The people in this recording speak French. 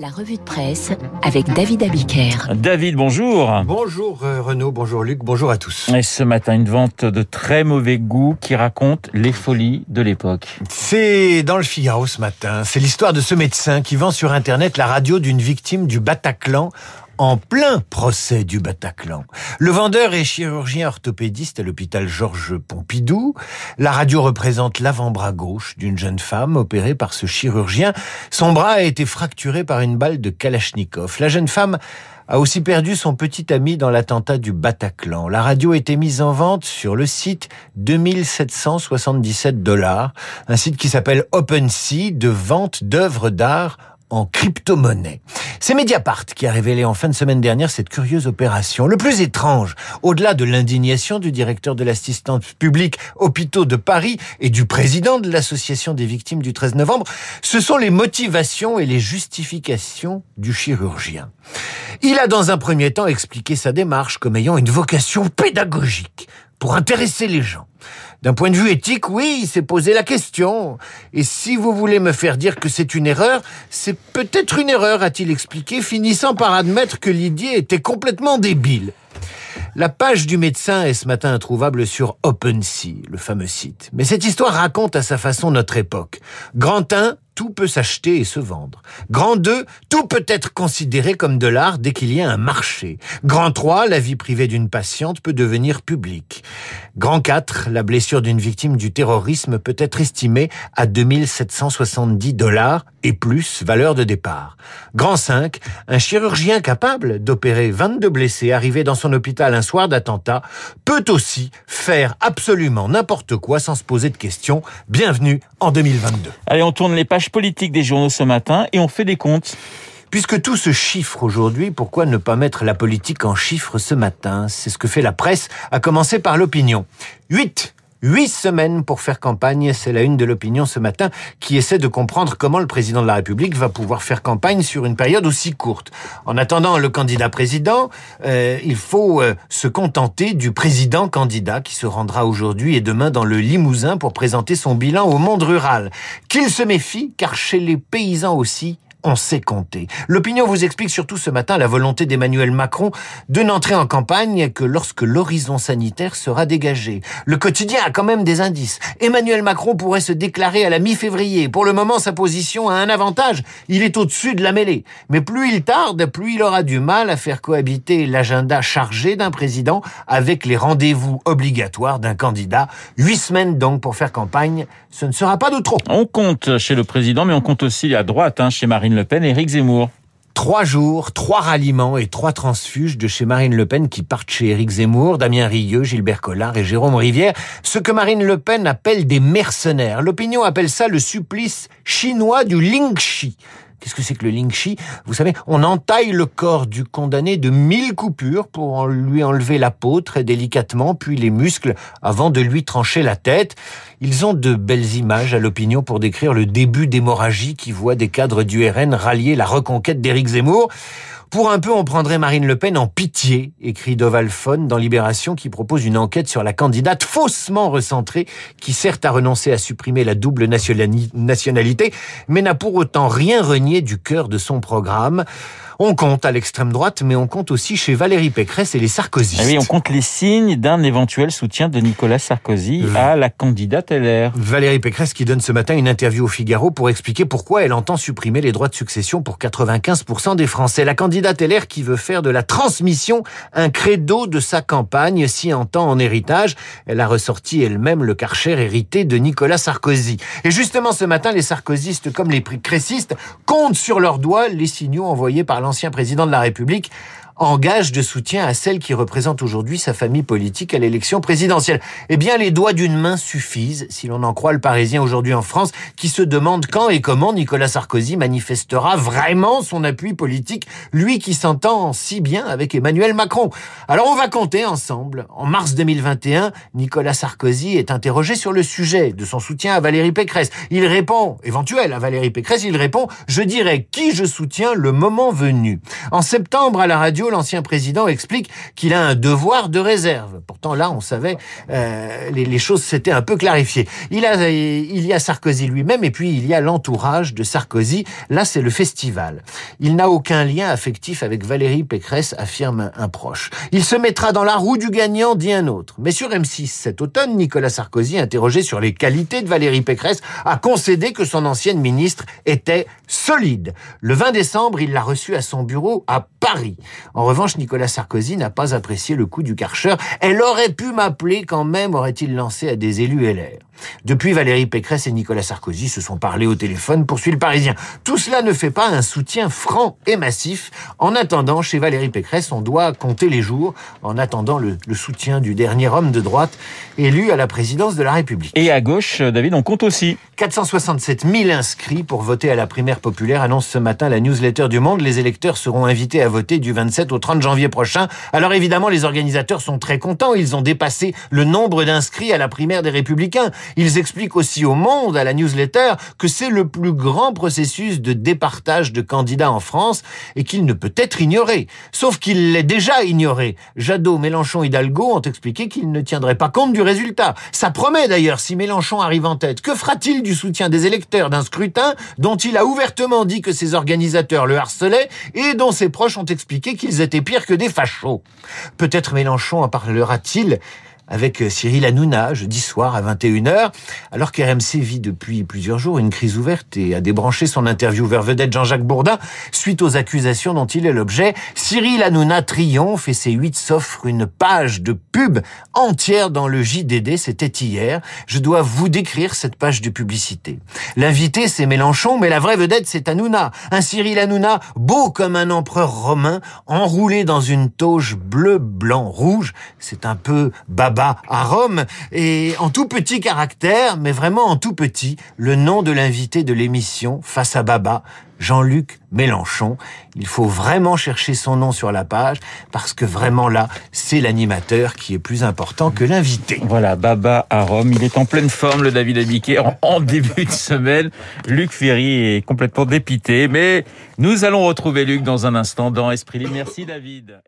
La revue de presse avec David Abiker. David, bonjour. Bonjour euh, Renaud, bonjour Luc, bonjour à tous. Et ce matin, une vente de très mauvais goût qui raconte les folies de l'époque. C'est dans le Figaro ce matin. C'est l'histoire de ce médecin qui vend sur Internet la radio d'une victime du Bataclan en plein procès du Bataclan. Le vendeur est chirurgien orthopédiste à l'hôpital Georges Pompidou. La radio représente l'avant-bras gauche d'une jeune femme opérée par ce chirurgien. Son bras a été fracturé par une balle de Kalachnikov. La jeune femme a aussi perdu son petit ami dans l'attentat du Bataclan. La radio était mise en vente sur le site 2777 dollars, un site qui s'appelle OpenSea de vente d'œuvres d'art en crypto-monnaie. C'est Mediapart qui a révélé en fin de semaine dernière cette curieuse opération. Le plus étrange, au-delà de l'indignation du directeur de l'assistance publique hôpitaux de Paris et du président de l'association des victimes du 13 novembre, ce sont les motivations et les justifications du chirurgien. Il a dans un premier temps expliqué sa démarche comme ayant une vocation pédagogique pour intéresser les gens. D'un point de vue éthique, oui, il s'est posé la question. Et si vous voulez me faire dire que c'est une erreur, c'est peut-être une erreur, a-t-il expliqué, finissant par admettre que l'idée était complètement débile. La page du médecin est ce matin introuvable sur OpenSea, le fameux site. Mais cette histoire raconte à sa façon notre époque. Grand 1, tout peut s'acheter et se vendre. Grand 2, tout peut être considéré comme de l'art dès qu'il y a un marché. Grand 3, la vie privée d'une patiente peut devenir publique. Grand 4, la blessure d'une victime du terrorisme peut être estimée à 2770 dollars et plus valeur de départ. Grand 5, un chirurgien capable d'opérer 22 blessés arrivés dans son hôpital un soir d'attentat peut aussi faire absolument n'importe quoi sans se poser de questions. Bienvenue en 2022. Allez, on tourne les pages politique des journaux ce matin et on fait des comptes. Puisque tout se chiffre aujourd'hui, pourquoi ne pas mettre la politique en chiffres ce matin? C'est ce que fait la presse, à commencer par l'opinion. 8 Huit semaines pour faire campagne, c'est la une de l'opinion ce matin qui essaie de comprendre comment le président de la République va pouvoir faire campagne sur une période aussi courte. En attendant le candidat président, euh, il faut euh, se contenter du président candidat qui se rendra aujourd'hui et demain dans le Limousin pour présenter son bilan au monde rural. Qu'il se méfie, car chez les paysans aussi, on sait compter. L'opinion vous explique surtout ce matin la volonté d'Emmanuel Macron de n'entrer en campagne que lorsque l'horizon sanitaire sera dégagé. Le quotidien a quand même des indices. Emmanuel Macron pourrait se déclarer à la mi-février. Pour le moment, sa position a un avantage. Il est au-dessus de la mêlée. Mais plus il tarde, plus il aura du mal à faire cohabiter l'agenda chargé d'un président avec les rendez-vous obligatoires d'un candidat. Huit semaines donc pour faire campagne, ce ne sera pas de trop. On compte chez le président, mais on compte aussi à droite, hein, chez Marine Le Pen et Éric Zemmour. Trois jours, trois ralliements et trois transfuges de chez Marine Le Pen qui partent chez Éric Zemmour, Damien Rieu, Gilbert Collard et Jérôme Rivière. Ce que Marine Le Pen appelle des mercenaires. L'opinion appelle ça le supplice chinois du Lingxi. Qu'est-ce que c'est que le lingxi Vous savez, on entaille le corps du condamné de mille coupures pour lui enlever la peau très délicatement, puis les muscles avant de lui trancher la tête. Ils ont de belles images à l'opinion pour décrire le début d'hémorragie qui voit des cadres du RN rallier la reconquête d'Éric Zemmour. Pour un peu, on prendrait Marine Le Pen en pitié, écrit Doval dans Libération, qui propose une enquête sur la candidate faussement recentrée, qui certes a renoncé à supprimer la double nationalité, mais n'a pour autant rien renié du cœur de son programme. On compte à l'extrême droite, mais on compte aussi chez Valérie Pécresse et les Sarkozystes. Ah oui, on compte les signes d'un éventuel soutien de Nicolas Sarkozy à la candidate LR. Valérie Pécresse qui donne ce matin une interview au Figaro pour expliquer pourquoi elle entend supprimer les droits de succession pour 95% des Français. La candidate LR qui veut faire de la transmission un credo de sa campagne, si entend en héritage. Elle a ressorti elle-même le karcher hérité de Nicolas Sarkozy. Et justement ce matin, les sarkozystes comme les crécistes comptent sur leurs doigts les signaux envoyés par l'ancien président de la République en gage de soutien à celle qui représente aujourd'hui sa famille politique à l'élection présidentielle. Eh bien, les doigts d'une main suffisent, si l'on en croit le Parisien aujourd'hui en France, qui se demande quand et comment Nicolas Sarkozy manifestera vraiment son appui politique, lui qui s'entend si bien avec Emmanuel Macron. Alors on va compter ensemble. En mars 2021, Nicolas Sarkozy est interrogé sur le sujet de son soutien à Valérie Pécresse. Il répond, éventuel à Valérie Pécresse, il répond, je dirais qui je soutiens le moment venu. En septembre à la radio, l'ancien président explique qu'il a un devoir de réserve. Pourtant, là, on savait, euh, les, choses s'étaient un peu clarifiées. Il, y a Sarkozy lui-même et puis il y a l'entourage de Sarkozy. Là, c'est le festival. Il n'a aucun lien affectif avec Valérie Pécresse, affirme un proche. Il se mettra dans la roue du gagnant, dit un autre. Mais sur M6 cet automne, Nicolas Sarkozy, interrogé sur les qualités de Valérie Pécresse, a concédé que son ancienne ministre était solide. Le 20 décembre, il l'a reçue à son bureau à Paris. En revanche, Nicolas Sarkozy n'a pas apprécié le coup du Karcher. Elle aurait pu m'appeler quand même, aurait-il lancé à des élus LR. Depuis, Valérie Pécresse et Nicolas Sarkozy se sont parlé au téléphone, poursuit le Parisien. Tout cela ne fait pas un soutien franc et massif. En attendant, chez Valérie Pécresse, on doit compter les jours, en attendant le, le soutien du dernier homme de droite élu à la présidence de la République. Et à gauche, David, on compte aussi. 467 000 inscrits pour voter à la primaire populaire, annonce ce matin la newsletter du Monde. Les électeurs seront invités à voter du 27 au 30 janvier prochain. Alors évidemment, les organisateurs sont très contents. Ils ont dépassé le nombre d'inscrits à la primaire des Républicains. Ils expliquent aussi au Monde, à la newsletter, que c'est le plus grand processus de départage de candidats en France et qu'il ne peut être ignoré. Sauf qu'il l'est déjà ignoré. Jadot, Mélenchon, Hidalgo ont expliqué qu'ils ne tiendraient pas compte du résultat. Ça promet d'ailleurs si Mélenchon arrive en tête. Que fera-t-il du soutien des électeurs d'un scrutin dont il a ouvertement dit que ses organisateurs le harcelaient et dont ses proches ont expliqué qu'ils étaient pires que des fachos. Peut-être Mélenchon en parlera-t-il avec Cyril Hanouna jeudi soir à 21h, alors qu'RMC vit depuis plusieurs jours une crise ouverte et a débranché son intervieweur vedette Jean-Jacques Bourdin suite aux accusations dont il est l'objet. Cyril Hanouna triomphe et ses 8 s'offrent une page de pub entière dans le JDD, c'était hier. Je dois vous décrire cette page de publicité. L'invité c'est Mélenchon, mais la vraie vedette c'est Hanouna. Un Cyril Hanouna beau comme un empereur romain, enroulé dans une toge bleu, blanc, rouge. C'est un peu baba à Rome et en tout petit caractère, mais vraiment en tout petit, le nom de l'invité de l'émission Face à Baba, Jean-Luc Mélenchon. Il faut vraiment chercher son nom sur la page parce que vraiment là, c'est l'animateur qui est plus important que l'invité. Voilà, Baba à Rome. Il est en pleine forme, le David Abiquet, en début de semaine. Luc Ferry est complètement dépité, mais nous allons retrouver Luc dans un instant dans Esprit Libre. Merci David.